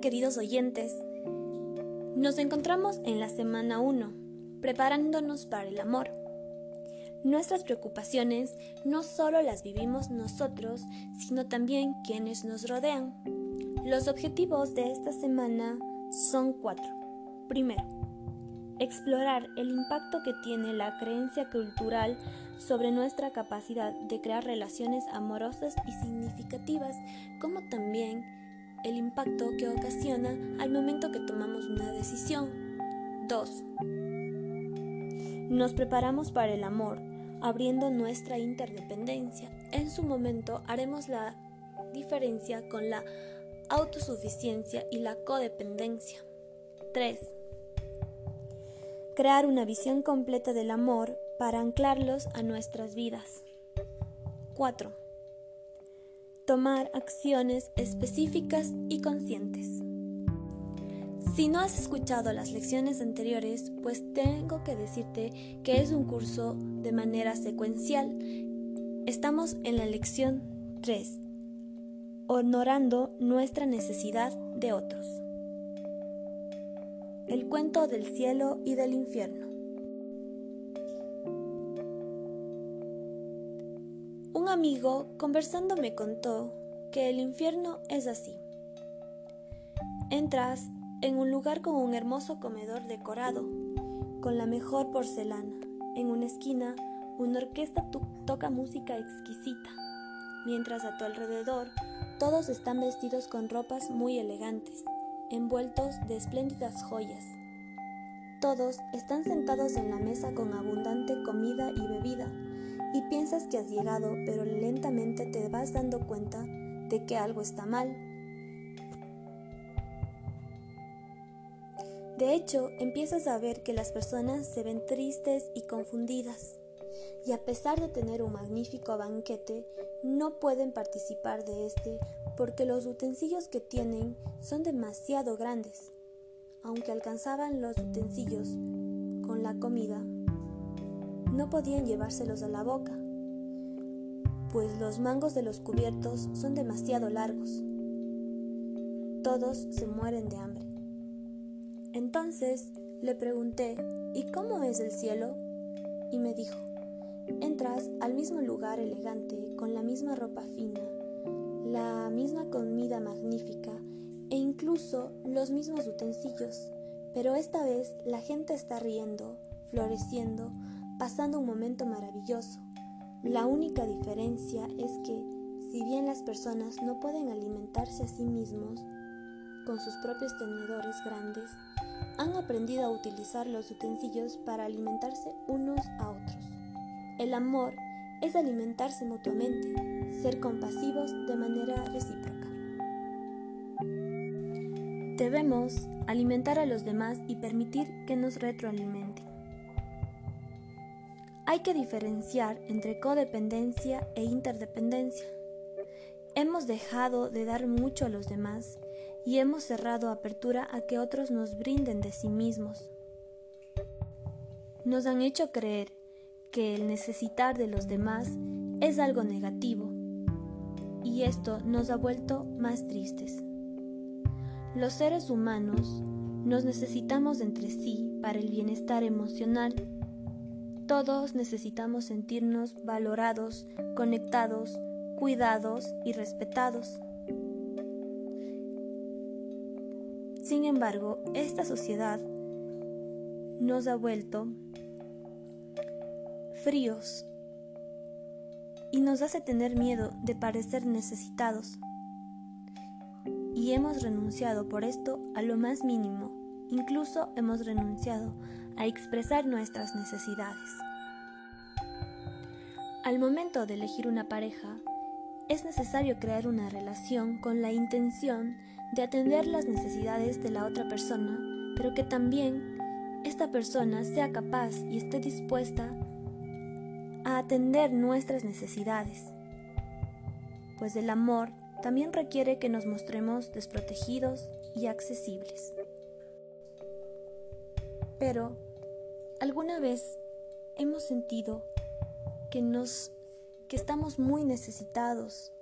Queridos oyentes, nos encontramos en la semana 1, preparándonos para el amor. Nuestras preocupaciones no solo las vivimos nosotros, sino también quienes nos rodean. Los objetivos de esta semana son cuatro. Primero, explorar el impacto que tiene la creencia cultural sobre nuestra capacidad de crear relaciones amorosas y significativas, como también el impacto que ocasiona al momento que tomamos una decisión. 2. Nos preparamos para el amor, abriendo nuestra interdependencia. En su momento haremos la diferencia con la autosuficiencia y la codependencia. 3. Crear una visión completa del amor para anclarlos a nuestras vidas. 4 tomar acciones específicas y conscientes. Si no has escuchado las lecciones anteriores, pues tengo que decirte que es un curso de manera secuencial. Estamos en la lección 3, honorando nuestra necesidad de otros. El cuento del cielo y del infierno. Amigo conversando me contó que el infierno es así. Entras en un lugar con un hermoso comedor decorado, con la mejor porcelana. En una esquina, una orquesta toca música exquisita, mientras a tu alrededor todos están vestidos con ropas muy elegantes, envueltos de espléndidas joyas. Todos están sentados en la mesa con abundante comida y bebida y piensas que has llegado, pero lentamente te vas dando cuenta de que algo está mal. De hecho, empiezas a ver que las personas se ven tristes y confundidas, y a pesar de tener un magnífico banquete, no pueden participar de este porque los utensilios que tienen son demasiado grandes. Aunque alcanzaban los utensilios con la comida, no podían llevárselos a la boca, pues los mangos de los cubiertos son demasiado largos. Todos se mueren de hambre. Entonces le pregunté, ¿y cómo es el cielo? Y me dijo, entras al mismo lugar elegante, con la misma ropa fina, la misma comida magnífica e incluso los mismos utensilios, pero esta vez la gente está riendo, floreciendo, pasando un momento maravilloso. La única diferencia es que, si bien las personas no pueden alimentarse a sí mismos con sus propios tenedores grandes, han aprendido a utilizar los utensilios para alimentarse unos a otros. El amor es alimentarse mutuamente, ser compasivos de manera recíproca. Debemos alimentar a los demás y permitir que nos retroalimenten. Hay que diferenciar entre codependencia e interdependencia. Hemos dejado de dar mucho a los demás y hemos cerrado apertura a que otros nos brinden de sí mismos. Nos han hecho creer que el necesitar de los demás es algo negativo y esto nos ha vuelto más tristes. Los seres humanos nos necesitamos entre sí para el bienestar emocional todos necesitamos sentirnos valorados, conectados, cuidados y respetados. Sin embargo, esta sociedad nos ha vuelto fríos y nos hace tener miedo de parecer necesitados. Y hemos renunciado por esto a lo más mínimo, incluso hemos renunciado a expresar nuestras necesidades. Al momento de elegir una pareja, es necesario crear una relación con la intención de atender las necesidades de la otra persona, pero que también esta persona sea capaz y esté dispuesta a atender nuestras necesidades. Pues el amor también requiere que nos mostremos desprotegidos y accesibles. Pero ¿Alguna vez hemos sentido que nos que estamos muy necesitados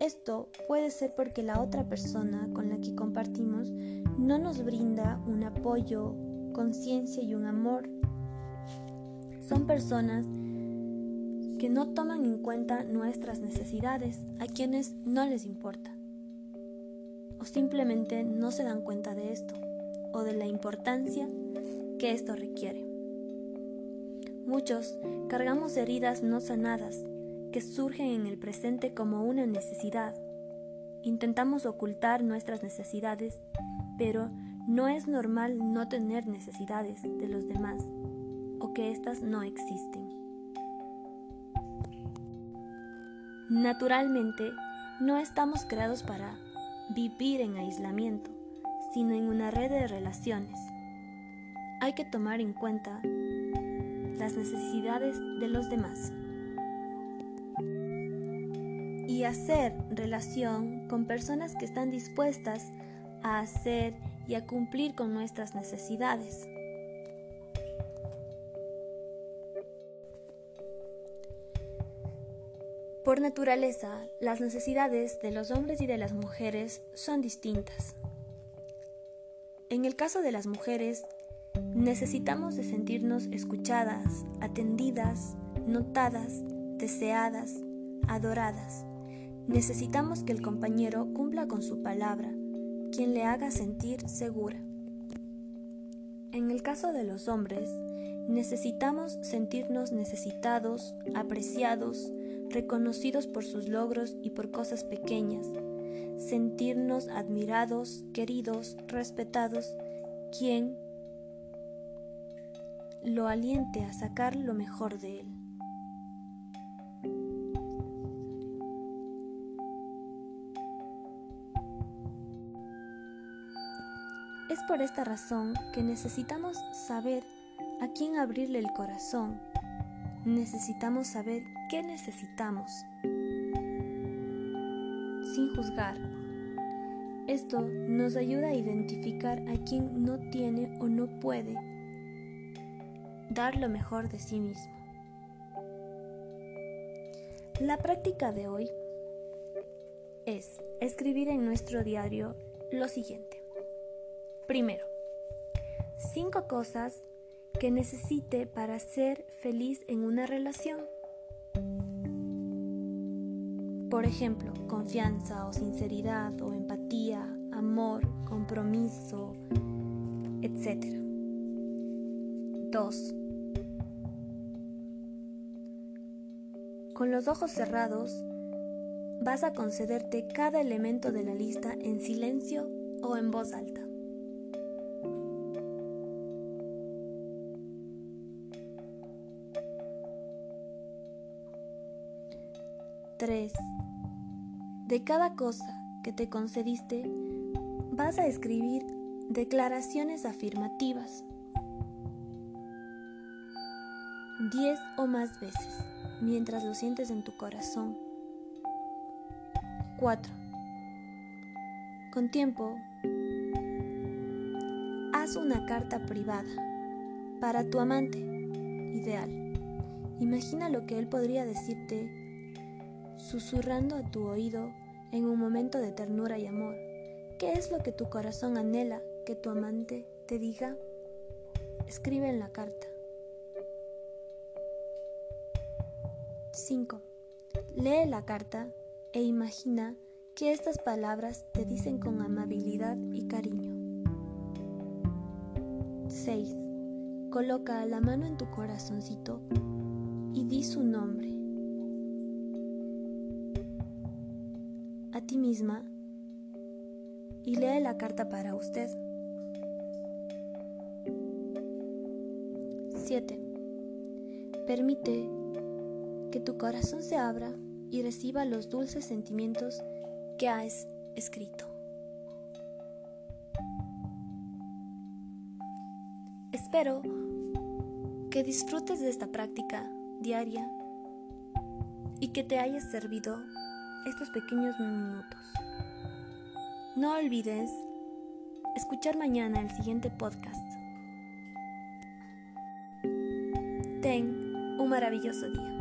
Esto puede ser porque la otra persona con la que compartimos no nos brinda un apoyo, conciencia y un amor. Son personas que no toman en cuenta nuestras necesidades, a quienes no les importa. O simplemente no se dan cuenta de esto o de la importancia que esto requiere. Muchos cargamos heridas no sanadas que surgen en el presente como una necesidad. Intentamos ocultar nuestras necesidades, pero no es normal no tener necesidades de los demás o que éstas no existen. Naturalmente, no estamos creados para vivir en aislamiento, sino en una red de relaciones. Hay que tomar en cuenta las necesidades de los demás y hacer relación con personas que están dispuestas a hacer y a cumplir con nuestras necesidades. Por naturaleza, las necesidades de los hombres y de las mujeres son distintas. En el caso de las mujeres, necesitamos de sentirnos escuchadas, atendidas, notadas, deseadas, adoradas. Necesitamos que el compañero cumpla con su palabra, quien le haga sentir segura. En el caso de los hombres, necesitamos sentirnos necesitados, apreciados, reconocidos por sus logros y por cosas pequeñas, sentirnos admirados, queridos, respetados, quien lo aliente a sacar lo mejor de él. Es por esta razón que necesitamos saber a quién abrirle el corazón. Necesitamos saber qué necesitamos. Sin juzgar. Esto nos ayuda a identificar a quien no tiene o no puede dar lo mejor de sí mismo. La práctica de hoy es escribir en nuestro diario lo siguiente. Primero, cinco cosas que necesite para ser feliz en una relación. Por ejemplo, confianza o sinceridad o empatía, amor, compromiso, etc. 2. Con los ojos cerrados, vas a concederte cada elemento de la lista en silencio o en voz alta. 3. De cada cosa que te concediste, vas a escribir declaraciones afirmativas. 10 o más veces, mientras lo sientes en tu corazón. 4. Con tiempo, haz una carta privada para tu amante ideal. Imagina lo que él podría decirte susurrando a tu oído en un momento de ternura y amor. ¿Qué es lo que tu corazón anhela que tu amante te diga? Escribe en la carta. 5. Lee la carta e imagina que estas palabras te dicen con amabilidad y cariño. 6. Coloca la mano en tu corazoncito y di su nombre. a ti misma y lee la carta para usted. 7. Permite que tu corazón se abra y reciba los dulces sentimientos que has escrito. Espero que disfrutes de esta práctica diaria y que te haya servido estos pequeños minutos. No olvides escuchar mañana el siguiente podcast. Ten un maravilloso día.